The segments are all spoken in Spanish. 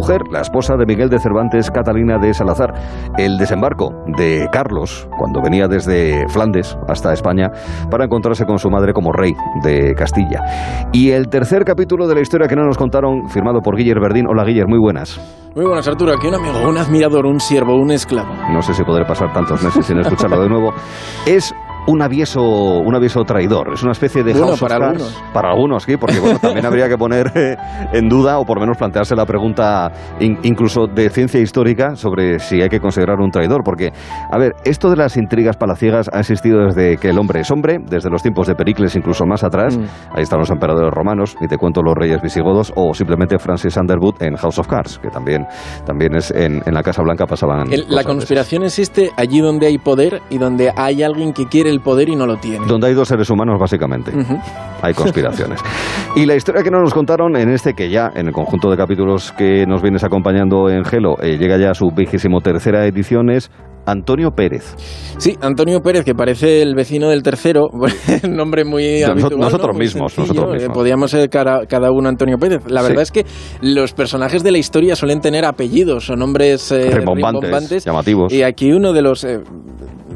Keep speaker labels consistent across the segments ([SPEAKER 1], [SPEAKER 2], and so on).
[SPEAKER 1] mujer, la esposa de Miguel de Cervantes, Catalina de Salazar. El desembarco de Carlos, cuando venía desde Flandes hasta España, para encontrarse con su madre como rey de Castilla. Y el tercer capítulo de la historia que no nos contaron, firmado por Guiller Verdín. Hola Guiller, muy buenas.
[SPEAKER 2] Muy buenas, Arturo. Aquí un amigo, un admirador, un siervo, un esclavo.
[SPEAKER 1] No sé si podré pasar tantos meses sin escucharlo de nuevo. Es un aviso, un aviso traidor. Es una especie de
[SPEAKER 2] bueno, para algunos.
[SPEAKER 1] Para algunos, sí, porque bueno, también habría que poner eh, en duda o por lo menos plantearse la pregunta incluso de ciencia histórica sobre si hay que considerar un traidor. Porque, a ver, esto de las intrigas palaciegas ha existido desde que el hombre es hombre, desde los tiempos de Pericles, incluso más atrás. Mm. Ahí están los emperadores romanos, y te cuento los reyes visigodos, o simplemente Francis Underwood en House of Cards, que también, también es en, la Casa Blanca pasaban.
[SPEAKER 2] la conspiración existe allí donde hay poder y donde hay alguien que quiere el poder y no lo tiene.
[SPEAKER 1] Donde hay dos seres humanos, básicamente. Hay conspiraciones. y la historia que nos contaron en este, que ya en el conjunto de capítulos que nos vienes acompañando en Gelo, eh, llega ya a su vigésimo tercera edición, es Antonio Pérez.
[SPEAKER 2] Sí, Antonio Pérez, que parece el vecino del tercero, un nombre muy habitual.
[SPEAKER 1] Nosotros, mismos, nosotros eh, mismos.
[SPEAKER 2] Podíamos ser cada, uno Antonio Pérez. La verdad es que los personajes de la historia suelen tener apellidos o nombres
[SPEAKER 1] eh, rimbombantes, llamativos.
[SPEAKER 2] Y aquí uno de los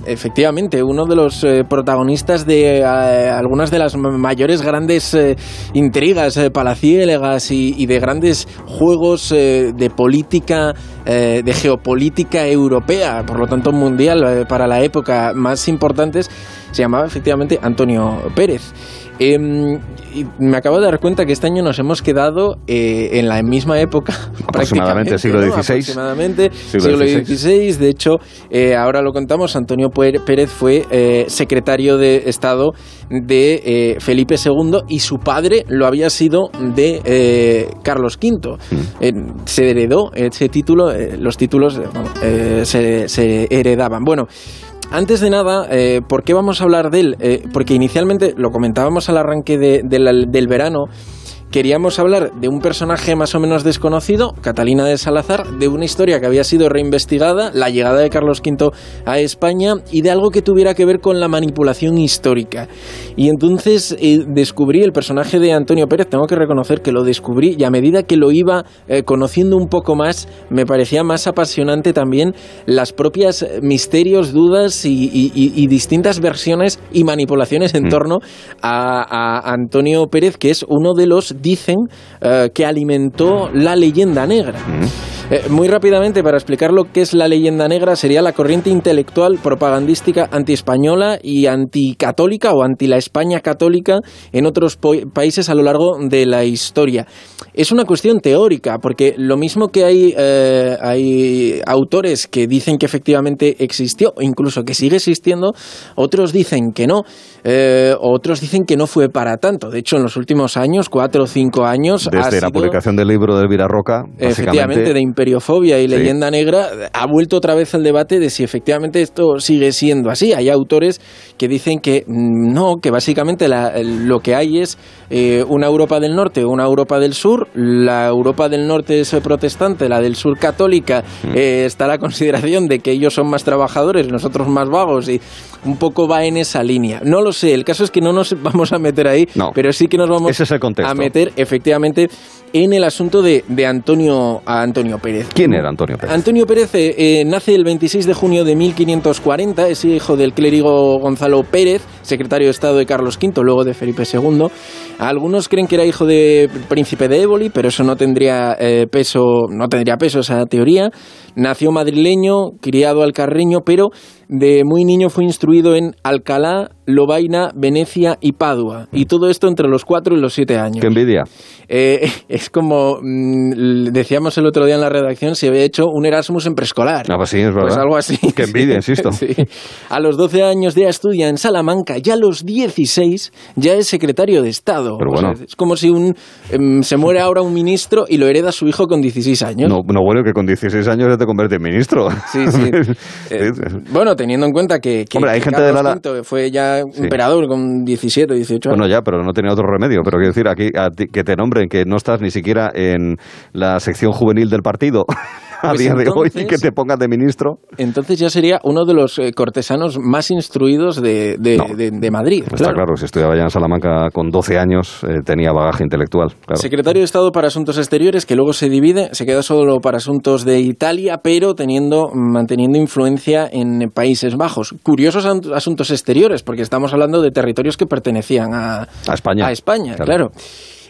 [SPEAKER 2] efectivamente, uno de los eh, protagonistas de eh, algunas de las mayores grandes eh, intrigas palaciélegas y, y, de grandes juegos de política, de geopolítica europea, por lo tanto mundial para la época más importantes, se llamaba efectivamente Antonio Pérez. Em, me acabo de dar cuenta que este año nos hemos quedado eh, en la misma época.
[SPEAKER 1] Aproximadamente siglo XVI.
[SPEAKER 2] Aproximadamente siglo, XVI. De hecho, eh, ahora lo contamos, Antonio Pérez fue eh, secretario de Estado de Felipe II y su padre lo había sido de Carlos V. Mm. se heredó ese título, los títulos se, se heredaban. Bueno, antes de nada, eh, ¿por qué vamos a hablar de él? Eh, porque inicialmente lo comentábamos al arranque del verano queríamos hablar de un personaje más o menos desconocido, Catalina de Salazar, de una historia que había sido reinvestigada, la llegada de Carlos V a España y de algo que tuviera que ver con la manipulación histórica. Y entonces eh, descubrí el personaje de Antonio Pérez, tengo que reconocer que lo descubrí y a medida que lo iba eh, conociendo un poco más, me parecía más apasionante también las propias misterios, dudas y, distintas versiones y manipulaciones en mm. torno a, a Antonio Pérez, que es uno de los dicen eh, que alimentó la leyenda negra. Eh, muy rápidamente, para explicar lo que es la leyenda negra, sería la corriente intelectual propagandística antiespañola y anticatólica o anti la España católica en otros países a lo largo de la historia. Es una cuestión teórica, porque lo mismo que hay, eh, hay autores que dicen que efectivamente existió, o incluso que sigue existiendo, otros dicen que no, otros dicen que no fue para tanto. De hecho, en los últimos años, cuatro cinco años.
[SPEAKER 1] Desde la publicación del libro de Elvira Roca,
[SPEAKER 2] efectivamente, de imperiofobia y leyenda negra, ha vuelto otra vez el debate de si efectivamente esto sigue siendo así. Hay autores que dicen que no, que básicamente lo que hay es eh, una Europa del Norte una Europa del Sur. La Europa del Norte es protestante, la del Sur católica. Mm. Eh, está la consideración de que ellos son más trabajadores, nosotros más vagos y un poco va en esa línea. No lo sé, el caso es que no nos vamos a meter ahí, pero sí que nos vamos a meter efectivamente en el asunto de, Antonio, Antonio Pérez.
[SPEAKER 1] ¿Quién era Antonio Pérez?
[SPEAKER 2] Antonio Pérez eh, eh, nace el 26 de junio de 1540, es hijo del clérigo Gonzalo Pérez, secretario de Estado de Carlos V, luego de Felipe II. Algunos creen que era hijo de príncipe de Éboli, pero eso no tendría eh, peso, no tendría peso esa teoría. Nació madrileño, criado al carreño, pero de muy niño fue instruido en Alcalá, Lobaina, Venecia y Padua. Y todo esto entre los cuatro y los siete años.
[SPEAKER 1] ¡Qué envidia!
[SPEAKER 2] Eh, es como mm, decíamos el otro día en la redacción, se había hecho un Erasmus en preescolar.
[SPEAKER 1] Ah, pues sí, es verdad.
[SPEAKER 2] Pues algo así.
[SPEAKER 1] ¡Qué envidia, insisto!
[SPEAKER 2] A los 12 años ya estudia en Salamanca, ya a los 16 ya es secretario de Estado.
[SPEAKER 1] Pero bueno.
[SPEAKER 2] es como si un, em, se muere ahora un ministro y lo hereda su hijo con 16 años.
[SPEAKER 1] No, no bueno, que con 16 años ya te convierte en ministro.
[SPEAKER 2] Sí, sí. Eh, bueno, teniendo en cuenta que,
[SPEAKER 1] Hombre, hay gente
[SPEAKER 2] de fue ya emperador con 17, 18
[SPEAKER 1] años. Bueno, ya, pero no tenía otro remedio. Pero quiero decir, aquí que te nombren que no estás ni siquiera en la sección juvenil del partido. a
[SPEAKER 2] Pues
[SPEAKER 1] día de hoy
[SPEAKER 2] entonces-
[SPEAKER 1] que te pongan de ministro.
[SPEAKER 2] Entonces ya sería uno de los eh, cortesanos más instruidos de, de-
[SPEAKER 1] No.
[SPEAKER 2] de- de Madrid.
[SPEAKER 1] Está claro, si estudiaba ya en Salamanca con 12 años, eh, tenía bagaje intelectual. Claro.
[SPEAKER 2] Secretario de Estado para Asuntos Exteriores, que luego se divide, se queda solo para asuntos de Italia, pero teniendo, manteniendo influencia en Países Bajos. Curiosos asuntos exteriores, porque estamos hablando de territorios que pertenecían a,
[SPEAKER 1] A España.
[SPEAKER 2] A España,
[SPEAKER 1] Claro.
[SPEAKER 2] claro.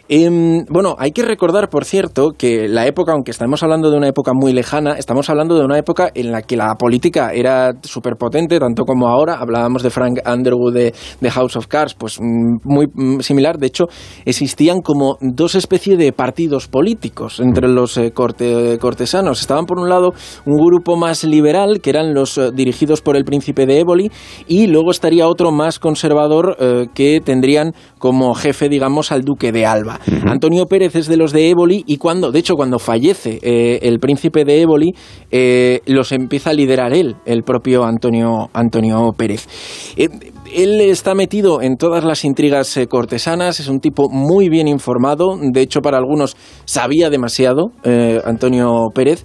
[SPEAKER 2] Em, bueno, hay que recordar, por cierto, que la época, aunque estamos hablando de una época muy lejana, estamos hablando de una época en la que la política era súper potente, tanto como ahora. Hablábamos de Frank Underwood de, de House of Cards, pues mm, muy mm, similar. De hecho, existían como dos especies de partidos políticos entre los eh, corte- cortesanos. Estaban, por un lado, un grupo más liberal, que eran los eh, dirigidos por el príncipe de Éboli, y luego estaría otro más conservador eh, que tendrían como jefe, digamos, al duque de Alba. Antonio Pérez es de los de Éboli y cuando, de hecho, cuando fallece eh, el príncipe de Éboli, eh, los empieza a liderar él, el propio Antonio, Antonio Pérez. Eh, él está metido en todas las intrigas cortesanas, es un tipo muy bien informado, de hecho para algunos sabía demasiado Antonio Pérez.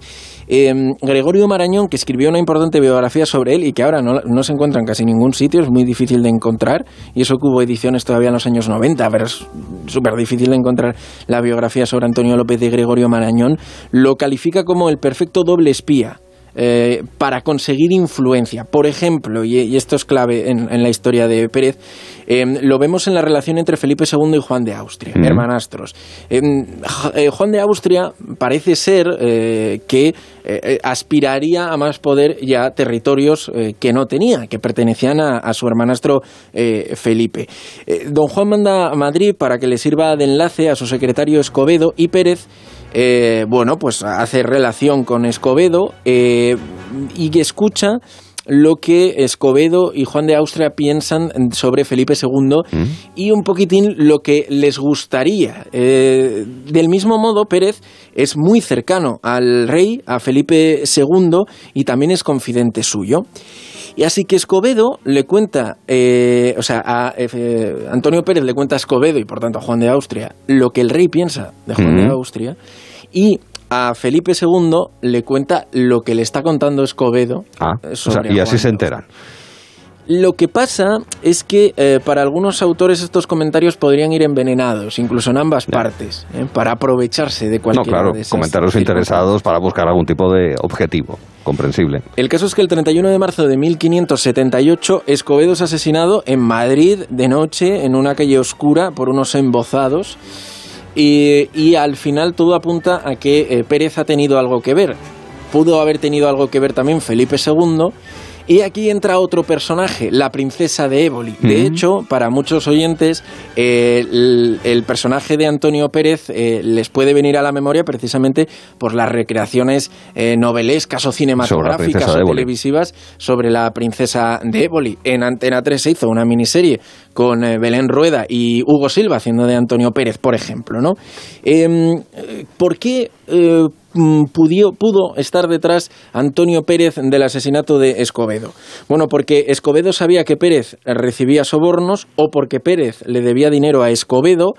[SPEAKER 2] Eh, Gregorio Marañón, que escribió una importante biografía sobre él y que ahora no, no se encuentra en casi ningún sitio, es muy difícil de encontrar, y eso que hubo ediciones todavía en los años 90, pero es súper difícil de encontrar la biografía sobre Antonio López de Gregorio Marañón, lo califica como el perfecto doble espía eh, para conseguir influencia. Por ejemplo, y, y esto es clave en, en la historia de Pérez, eh, lo vemos en la relación entre Felipe II y Juan de Austria,
[SPEAKER 1] Mm.
[SPEAKER 2] hermanastros. Eh, Juan de Austria parece ser que aspiraría a más poder y a territorios que no tenía, que pertenecían a, a su hermanastro Felipe. Don Juan manda a Madrid para que le sirva de enlace a su secretario Escobedo y Pérez eh, bueno, pues hace relación con Escobedo eh, y escucha lo que Escobedo y Juan de Austria piensan sobre Felipe II y un poquitín lo que les gustaría. Eh, del mismo modo, Pérez es muy cercano al rey, a Felipe II, y también es confidente suyo. Y así que Escobedo le cuenta, eh, o sea, a eh, Antonio Pérez le cuenta a Escobedo y por tanto a Juan de Austria lo que el rey piensa de Juan de
[SPEAKER 1] Ujú.
[SPEAKER 2] Austria y a Felipe II le cuenta lo que le está contando Escobedo.
[SPEAKER 1] Ah, o sea, y así se enteran.
[SPEAKER 2] Lo que pasa es que eh, para algunos autores estos comentarios podrían ir envenenados, incluso en ambas partes, ¿eh? para aprovecharse de
[SPEAKER 1] No,
[SPEAKER 2] cualquiera
[SPEAKER 1] claro,
[SPEAKER 2] de esas
[SPEAKER 1] comentarios interesados para buscar algún tipo de objetivo, comprensible.
[SPEAKER 2] El caso es que el 31 de marzo de 1578 Escobedo es asesinado en Madrid de noche en una calle oscura por unos embozados y, al final todo apunta a que eh, Pérez ha tenido algo que ver. Pudo haber tenido algo que ver también Felipe II. Y aquí entra otro personaje, la princesa de Éboli. De hecho, para muchos oyentes, eh, el, el personaje de Antonio Pérez eh, les puede venir a la memoria precisamente por las recreaciones eh, novelescas o cinematográficas o televisivas sobre la princesa de Éboli. En Antena 3 se hizo una miniserie con eh, Belén Rueda y Hugo Silva haciendo de Antonio Pérez, por ejemplo. ¿no? Em, ¿Por qué eh, mm, pudió- pudo estar detrás Antonio Pérez del asesinato de Escobedo? Bueno, porque Escobedo sabía que Pérez recibía sobornos o porque Pérez le debía dinero a Escobedo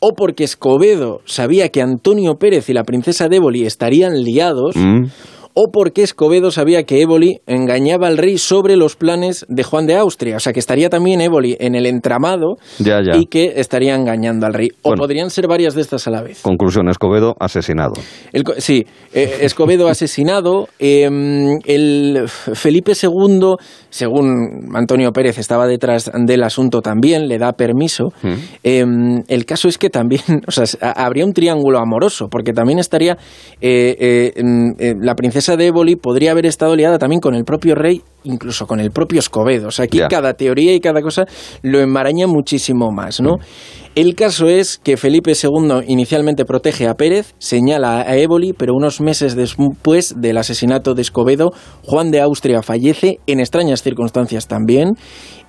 [SPEAKER 2] o porque Escobedo sabía que Antonio Pérez y la princesa de Éboli estarían liados,
[SPEAKER 1] Mm.
[SPEAKER 2] O porque Escobedo sabía que Éboli engañaba al rey sobre los planes de Juan de Austria. O sea, que estaría también Éboli en el entramado
[SPEAKER 1] Ya, ya.
[SPEAKER 2] y que estaría engañando al rey. O
[SPEAKER 1] Bueno.
[SPEAKER 2] podrían ser varias de estas a la vez.
[SPEAKER 1] Conclusión, Escobedo asesinado.
[SPEAKER 2] El sí, eh, Escobedo asesinado. eh, el Felipe II, según Antonio Pérez, estaba detrás del asunto también, le da permiso.
[SPEAKER 1] Mm.
[SPEAKER 2] Eh, el caso es que también, o sea, habría un triángulo amoroso, porque también estaría eh, eh, eh, la princesa de Éboli podría haber estado liada también con el propio rey, incluso con el propio Escobedo. O sea, aquí cada teoría y cada cosa lo enmaraña muchísimo más, ¿no? El caso es que Felipe II inicialmente protege a Pérez, señala a Éboli, pero unos meses después del asesinato de Escobedo, Juan de Austria fallece en extrañas circunstancias también.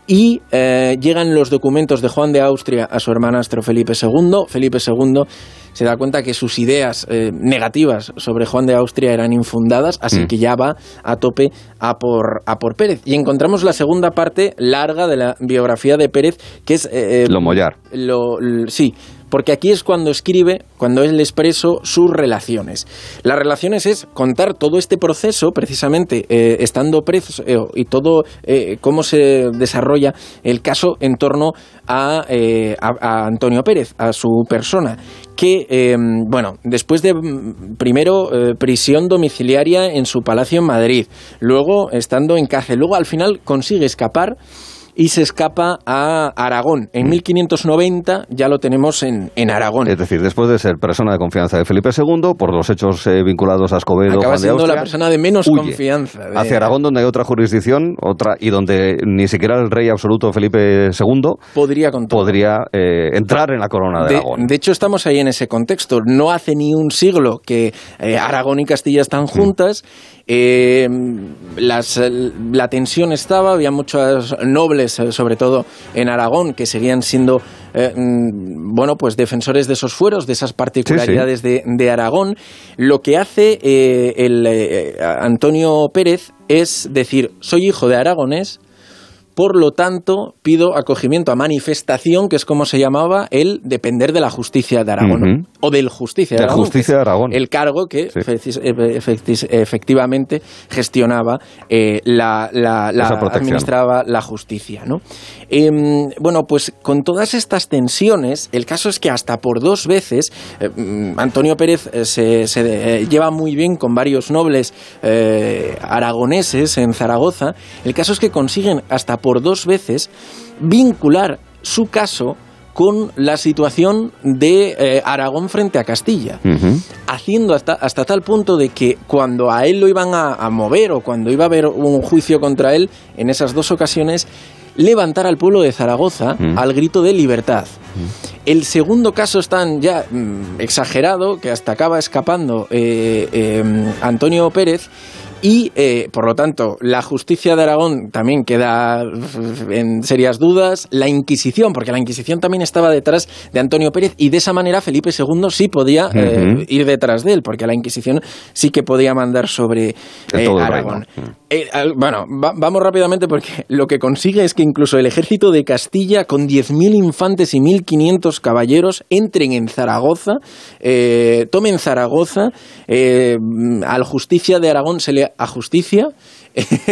[SPEAKER 2] Y eh, llegan los documentos de Juan de Austria a su hermanastro Felipe II. Felipe II se da cuenta que sus ideas eh, negativas sobre Juan de Austria eran infundadas, así
[SPEAKER 1] Mm.
[SPEAKER 2] que ya va a tope a por, a por Pérez. Y encontramos la segunda parte larga de la biografía de Pérez, que es... eh,
[SPEAKER 1] Lo mollar.
[SPEAKER 2] lo, sí, porque aquí es cuando escribe, cuando él expreso sus relaciones. Las relaciones es contar todo este proceso, precisamente eh, estando preso eh, y todo eh, cómo se desarrolla el caso en torno a, Antonio Pérez, a su persona, que, bueno, después de mm, primero prisión domiciliaria en su palacio en Madrid, luego estando en cárcel, luego al final consigue escapar y se escapa a Aragón. En 1590 mm. ya lo tenemos en, Aragón.
[SPEAKER 1] Es decir, después de ser persona de confianza de Felipe II, por los hechos eh, vinculados a Escobedo,
[SPEAKER 2] Acaba siendo la persona de menos confianza.
[SPEAKER 1] Hacia Aragón, donde hay otra jurisdicción otra y donde ni siquiera el rey absoluto Felipe II
[SPEAKER 2] podría,
[SPEAKER 1] podría eh, entrar en la corona de, Aragón.
[SPEAKER 2] De hecho, estamos ahí en ese contexto. No hace ni un siglo que eh, Aragón y Castilla están mm. juntas. Eh, la tensión estaba, había muchos nobles, eh, sobre todo en Aragón, que seguían siendo eh, mm, bueno, pues defensores de esos fueros, de esas particularidades De, de, Aragón. Lo que hace el Antonio Pérez es decir, soy hijo de aragonés, por lo tanto, pido acogimiento a manifestación, que es como se llamaba el depender de la justicia de Aragón, o del justicia de, Aragón,
[SPEAKER 1] justicia de Aragón.
[SPEAKER 2] El cargo que efectivamente gestionaba eh, la, administraba la justicia. ¿no? Em, bueno, pues con todas estas tensiones, el caso es que hasta por dos veces eh, mm, Antonio Pérez eh, se, lleva muy bien con varios nobles aragoneses en Zaragoza. El caso es que consiguen hasta por dos veces vincular su caso con la situación de eh, Aragón frente a Castilla, haciendo hasta, hasta tal punto de que cuando a él lo iban a, mover o cuando iba a haber un juicio contra él, en esas dos ocasiones, levantar al pueblo de Zaragoza al grito de libertad. El segundo caso es tan ya mm, exagerado que hasta acaba escapando eh, eh, Antonio Pérez y, eh, por lo tanto, la justicia de Aragón también queda en serias dudas. La Inquisición, porque la Inquisición también estaba detrás de Antonio Pérez y de esa manera Felipe II sí podía eh, ir detrás de él, porque la Inquisición sí que podía mandar sobre eh, Aragón. bueno, vamos rápidamente porque lo que consigue es que incluso el ejército de Castilla, con 10.000 infantes y 1.500 caballeros, entren en Zaragoza, tomen Zaragoza, al justicia de Aragón se le a justicia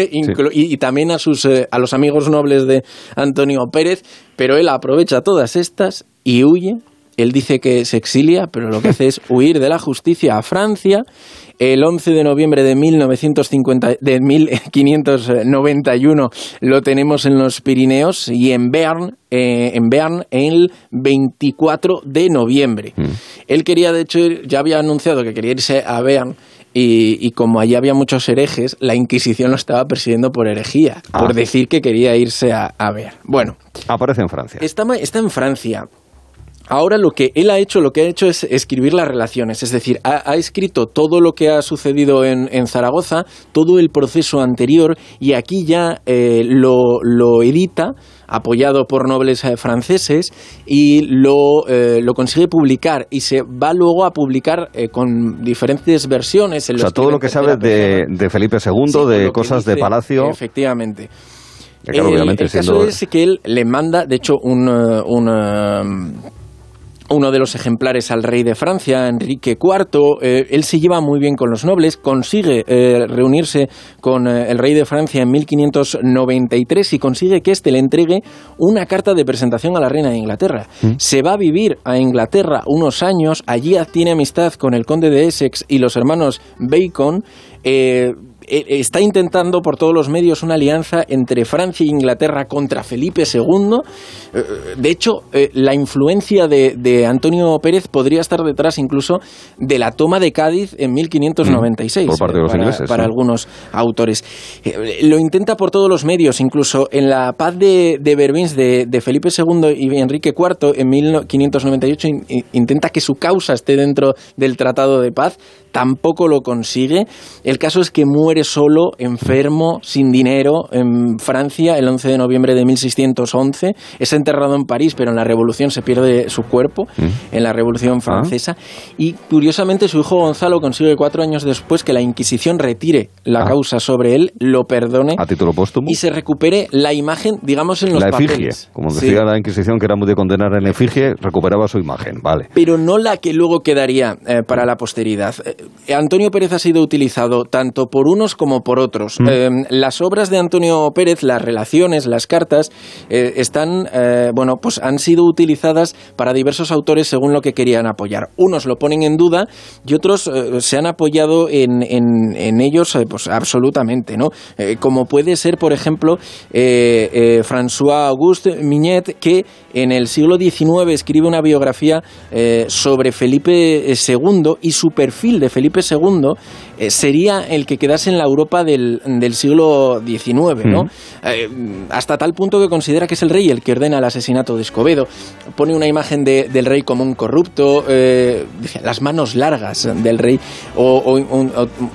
[SPEAKER 2] y, también a, sus, eh, a los amigos nobles de Antonio Pérez, pero él aprovecha todas estas y huye. Él dice que se exilia, pero lo que hace es huir de la justicia a Francia. El 11 de noviembre de, 1950, de 1591 lo tenemos en los Pirineos y en Bern, eh, en Bern el 24 de noviembre. Mm. Él quería, de hecho, ya había anunciado que quería irse a Bern y, como allí había muchos herejes, la Inquisición lo estaba persiguiendo por herejía, ah. por decir que quería irse a, ver. Bueno.
[SPEAKER 1] Aparece en Francia.
[SPEAKER 2] Está, está en Francia. Ahora lo que él ha hecho, lo que ha hecho es escribir las relaciones, es decir, ha, escrito todo lo que ha sucedido en, Zaragoza, todo el proceso anterior, y aquí ya eh, lo, lo edita apoyado por nobles eh, franceses y lo, eh, lo, consigue publicar y se va luego a publicar eh, con diferentes versiones.
[SPEAKER 1] En o sea, todo lo que sabe de, de, Felipe II, de cosas de palacio.
[SPEAKER 2] Efectivamente. el, caso es que él le manda, de hecho, un, un uno de los ejemplares al rey de Francia, Enrique IV. Eh, él se lleva muy bien con los nobles, consigue eh, reunirse con eh, el rey de Francia en 1593 y consigue que éste le entregue una carta de presentación a la reina de Inglaterra. Mm. Se va a vivir a Inglaterra unos años, allí tiene amistad con el conde de Essex y los hermanos Bacon. Eh, está intentando por todos los medios una alianza entre Francia e Inglaterra contra Felipe II. Eh, de hecho, eh, la influencia de, Antonio Pérez podría estar detrás incluso de la toma de Cádiz en 1596.
[SPEAKER 1] por parte de los
[SPEAKER 2] para,
[SPEAKER 1] ingleses.
[SPEAKER 2] Para algunos autores. lo intenta por todos los medios, incluso en la paz de, de de, Felipe II y Enrique IV en 1598 intenta que su causa esté dentro del Tratado de Paz tampoco lo consigue. El caso es que muere solo, enfermo, sin dinero, en Francia el 11 de noviembre de 1611. Es enterrado en París, pero en la Revolución se pierde su cuerpo, mm. en la Revolución ah. Francesa. Y curiosamente su hijo Gonzalo consigue cuatro años después que la Inquisición retire la ah. causa sobre él, lo perdone.
[SPEAKER 1] A título póstumo.
[SPEAKER 2] Y se recupere la imagen, digamos, en los
[SPEAKER 1] la efigie, Como decía la Inquisición, que era muy de condenar en efigie, recuperaba su imagen, vale.
[SPEAKER 2] Pero no la que luego quedaría eh, para la posteridad. Eh, Antonio Pérez ha sido utilizado tanto por unos como por otros. Mm. Eh, las obras de Antonio Pérez, las relaciones, las cartas, están, bueno, pues han sido utilizadas para diversos autores según lo que querían apoyar. Unos lo ponen en duda y otros se han apoyado en, en, ellos, pues absolutamente, ¿no? como puede ser, por ejemplo, François Auguste Mignet, que en el siglo XIX escribe una biografía sobre Felipe II y su perfil de Felipe II eh, sería el que quedase en la Europa del, siglo XIX, ¿no? Eh, hasta tal punto que considera que es el rey el que ordena el asesinato de Escobedo. Pone una imagen del rey como un corrupto, eh, las manos largas del rey, o,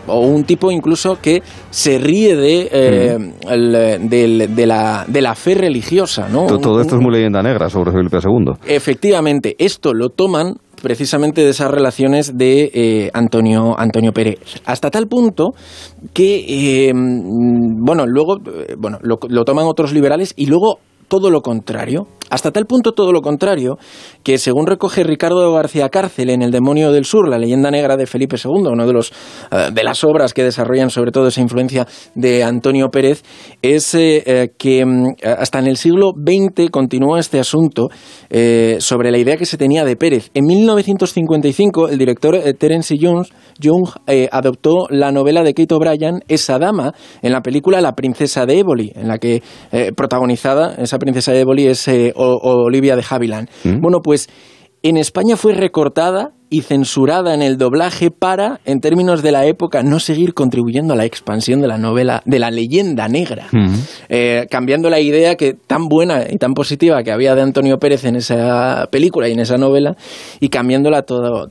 [SPEAKER 2] un, tipo incluso que se ríe de, de, la, de la fe religiosa, ¿no?
[SPEAKER 1] Todo, esto es muy leyenda negra sobre Felipe II.
[SPEAKER 2] Efectivamente, esto lo toman precisamente de esas relaciones de eh, Antonio, Antonio Pérez. Hasta tal punto que, eh, bueno, luego eh, bueno, lo, lo toman otros liberales y luego todo lo contrario. Hasta tal punto todo lo contrario, que según recoge Ricardo García Cárcel en El demonio del sur, la leyenda negra de Felipe II, una de, los, eh, de las obras que desarrollan sobre todo esa influencia de Antonio Pérez, es eh, eh, que mm, hasta en el siglo XX continuó este asunto sobre la idea que se tenía de Pérez. En 1955 el director Terence Young adoptó la novela de Kate O'Brien, Esa dama, en la película La princesa de Éboli, en la que protagonizada esa princesa de Éboli es Olivia de Havilland. Mm. Bueno, pues en España fue recortada y censurada en el doblaje para, en términos de la época, no seguir contribuyendo a la expansión de la novela, de la leyenda negra, eh, cambiando la idea que tan buena y tan positiva que había de Antonio Pérez en esa película y en esa novela, y cambiándola todo,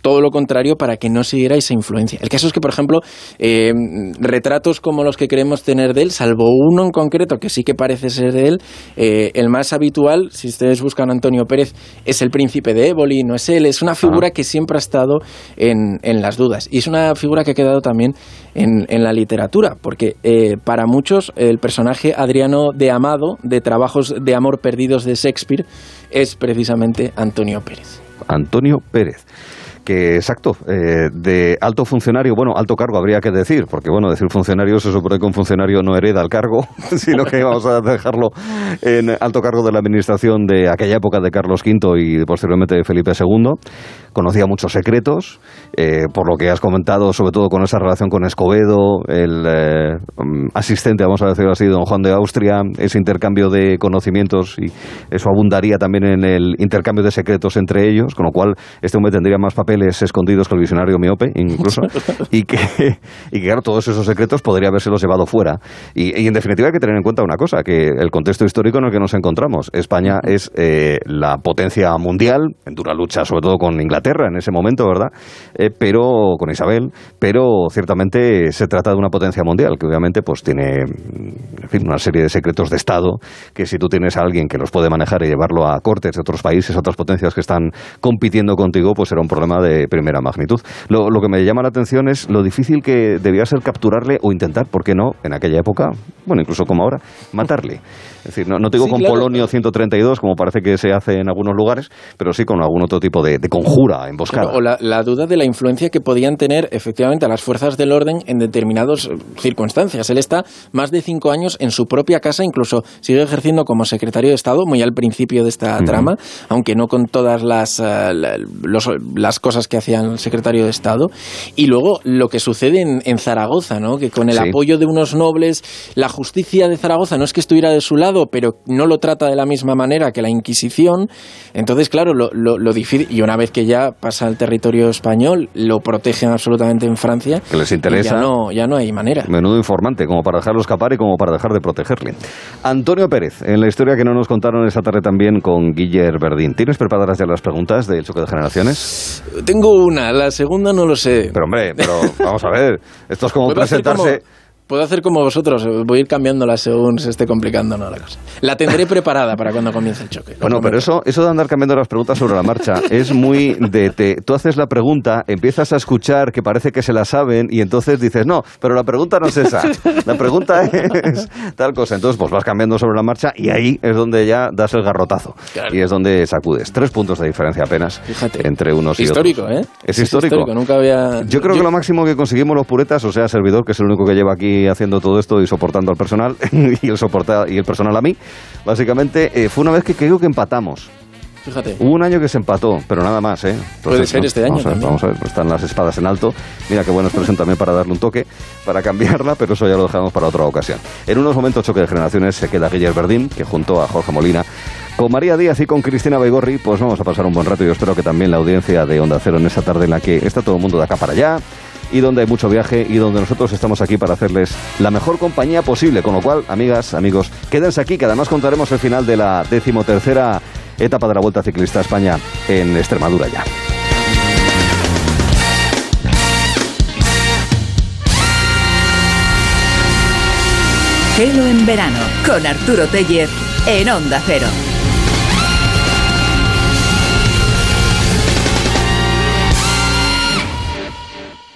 [SPEAKER 2] todo lo contrario para que no siguiera esa influencia. El caso es que, por ejemplo, eh, retratos como los que queremos tener de él, salvo uno en concreto que sí que parece ser de él, eh, el más habitual, si ustedes buscan a Antonio Pérez, es el príncipe de Éboli, no es él, es una figura que siempre ha estado en, las dudas. Y es una figura que ha quedado también en, la literatura, porque eh, para muchos el personaje Adriano de Amado, de Trabajos de Amor Perdidos de Shakespeare, es precisamente Antonio Pérez.
[SPEAKER 1] Antonio Pérez que exacto, eh, de alto funcionario, bueno, alto cargo habría que decir, porque bueno, decir funcionario se supone que un funcionario no hereda el cargo, sino que vamos a dejarlo en alto cargo de la administración de aquella época de Carlos V y posteriormente de Felipe II. Conocía muchos secretos, eh, por lo que has comentado, sobre todo con esa relación con Escobedo, el eh, asistente, vamos a decirlo así, don Juan de Austria, ese intercambio de conocimientos y eso abundaría también en el intercambio de secretos entre ellos, con lo cual este hombre tendría más papel escondidos que el visionario miope, incluso, y que, y que, claro, todos esos secretos podría habérselos llevado fuera. Y, en definitiva hay que tener en cuenta una cosa, que el contexto histórico en el que nos encontramos. España es eh, la potencia mundial, en dura lucha sobre todo con Inglaterra en ese momento, ¿verdad? Eh, pero con Isabel, pero ciertamente se trata de una potencia mundial, que obviamente pues tiene en fin, una serie de secretos de Estado, que si tú tienes a alguien que los puede manejar y llevarlo a cortes de otros países, otras potencias que están compitiendo contigo, pues será un problema de de primera magnitud. Lo, lo, que me llama la atención es lo difícil que debía ser capturarle o intentar, ¿por qué no?, en aquella época, bueno, incluso como ahora, matarle. Es decir, no, no digo con Polonio 132, como parece que se hace en algunos lugares, pero sí con algún otro tipo de, conjura emboscada.
[SPEAKER 2] o la, duda de la influencia que podían tener efectivamente las fuerzas del orden en determinadas circunstancias. Él está más de cinco años en su propia casa, incluso sigue ejerciendo como secretario de Estado, muy al principio de esta trama, aunque no con todas las, eh, las cosas que hacía el secretario de Estado. Y luego lo que sucede en, Zaragoza, ¿no? que con el apoyo de unos nobles, la justicia de Zaragoza no es que estuviera de su lado, pero no lo trata de la misma manera que la Inquisición. Entonces, claro, lo, lo, difícil, y una vez que ya pasa al territorio español, lo protegen absolutamente en Francia.
[SPEAKER 1] Que les interesa.
[SPEAKER 2] Ya no, ya no hay manera.
[SPEAKER 1] Menudo informante, como para dejarlo escapar y como para dejar de protegerle. Antonio Pérez, en la historia que no nos contaron esa tarde también con Guillermo Verdín. ¿Tienes preparadas ya las preguntas del choque de generaciones?
[SPEAKER 2] tengo una, la segunda no lo sé.
[SPEAKER 1] Pero hombre, pero vamos a ver, esto es como presentarse...
[SPEAKER 2] Puedo hacer como vosotros, voy a ir cambiándola según se esté complicando no la cosa. La tendré preparada para cuando comience el choque.
[SPEAKER 1] Bueno, pero eso, eso de andar cambiando las preguntas sobre la marcha es muy de te, tú haces la pregunta, empiezas a escuchar que parece que se la saben y entonces dices, no, pero la pregunta no es esa. La pregunta es tal cosa. Entonces, pues vas cambiando sobre la marcha y ahí es donde ya das el garrotazo. Y es donde sacudes. Tres puntos de diferencia apenas
[SPEAKER 2] Fíjate.
[SPEAKER 1] entre unos
[SPEAKER 2] y
[SPEAKER 1] histórico,
[SPEAKER 2] otros. ¿eh?
[SPEAKER 1] Es, histórico.
[SPEAKER 2] Nunca había...
[SPEAKER 1] Yo creo que lo máximo que conseguimos los puretas, o sea, servidor, que es el único que lleva aquí haciendo todo esto y soportando al personal y el soporta, y el personal a mí, básicamente eh, fue una vez que creo que empatamos.
[SPEAKER 2] Fíjate.
[SPEAKER 1] Hubo un año que se empató, pero nada más, ¿eh?
[SPEAKER 2] Puede ser este año.
[SPEAKER 1] Vamos a, ver, vamos a ver, están las espadas en alto. Mira qué buena expresión también para darle un toque, para cambiarla, pero eso ya lo dejamos para otra ocasión. En unos momentos choque de generaciones se queda Guillermo Verdín, que junto a Jorge Molina, con María Díaz y con Cristina Baigorri, pues vamos a pasar un buen rato y yo espero que también la audiencia de Onda Cero en esa tarde en la que está todo el mundo de acá para allá, y donde hay mucho viaje y donde nosotros estamos aquí para hacerles la mejor compañía posible. Con lo cual, amigas, amigos, quédense aquí, que además contaremos el final de la decimotercera etapa de la Vuelta Ciclista a España en Extremadura ya.
[SPEAKER 3] Gelo en verano con Arturo Tellez en Onda Cero.